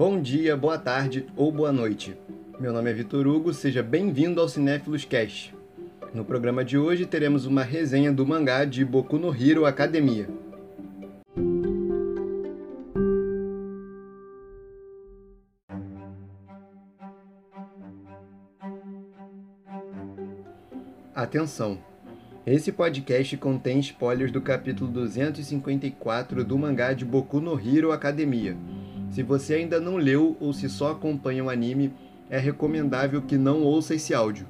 Bom dia, boa tarde ou boa noite. Meu nome é Vitor Hugo, seja bem-vindo ao Cinéfilos Cast. No programa de hoje teremos uma resenha do mangá de Boku no Hero Academia. Atenção! Esse podcast contém spoilers do capítulo 254 do mangá de Boku no Hero Academia. Se você ainda não leu ou se só acompanha o anime, é recomendável que não ouça esse áudio.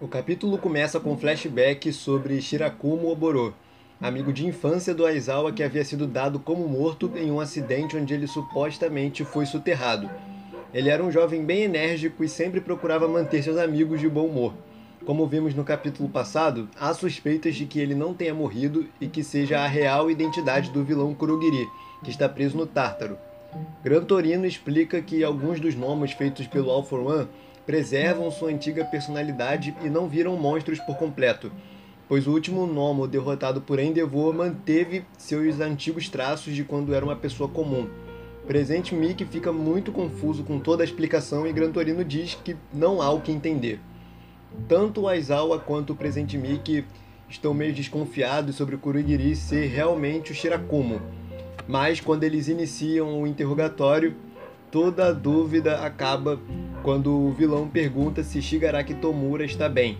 O capítulo começa com um flashback sobre Shirakumo Oboro, amigo de infância do Aizawa que havia sido dado como morto em um acidente onde ele supostamente foi soterrado. Ele era um jovem bem enérgico e sempre procurava manter seus amigos de bom humor. Como vimos no capítulo passado, há suspeitas de que ele não tenha morrido e que seja a real identidade do vilão Kurogiri, que está preso no Tártaro. Gran Torino explica que alguns dos gnomos feitos pelo All for One preservam sua antiga personalidade e não viram monstros por completo, pois o último Nomo derrotado por Endeavor manteve seus antigos traços de quando era uma pessoa comum. Presente Mickey fica muito confuso com toda a explicação e Gran Torino diz que não há o que entender. Tanto o Aizawa quanto o Presente Mickey estão meio desconfiados sobre o Kurugiri ser realmente o Shirakumo, mas quando eles iniciam o interrogatório, toda a dúvida acaba quando o vilão pergunta se Shigaraki Tomura está bem.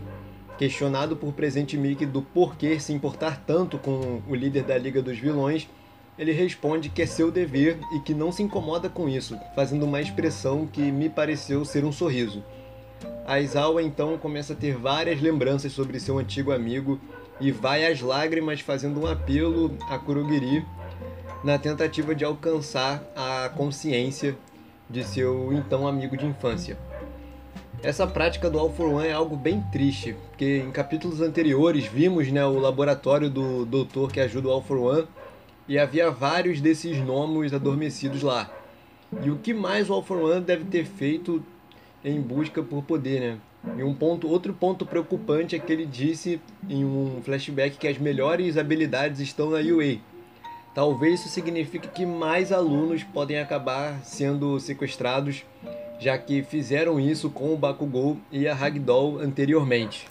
Questionado por Presente Mickey do porquê se importar tanto com o líder da Liga dos Vilões, ele responde que é seu dever e que não se incomoda com isso, fazendo uma expressão que me pareceu ser um sorriso. Aizawa então começa a ter várias lembranças sobre seu antigo amigo e vai às lágrimas fazendo um apelo a Kurogiri na tentativa de alcançar a consciência de seu então amigo de infância. Essa prática do All for One é algo bem triste, porque em capítulos anteriores vimos né, o laboratório do doutor que ajuda o All for One e havia vários desses gnomos adormecidos lá. E o que mais o All for One deve ter feito em busca por poder, né? E um ponto, outro ponto preocupante é que ele disse em um flashback que as melhores habilidades estão na UA. Talvez isso signifique que mais alunos podem acabar sendo sequestrados já que fizeram isso com o Bakugou e a Ragdoll anteriormente.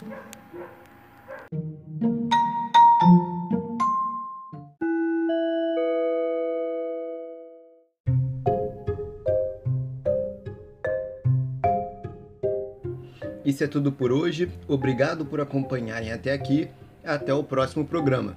Isso é tudo por hoje. Obrigado por acompanharem até aqui. Até o próximo programa.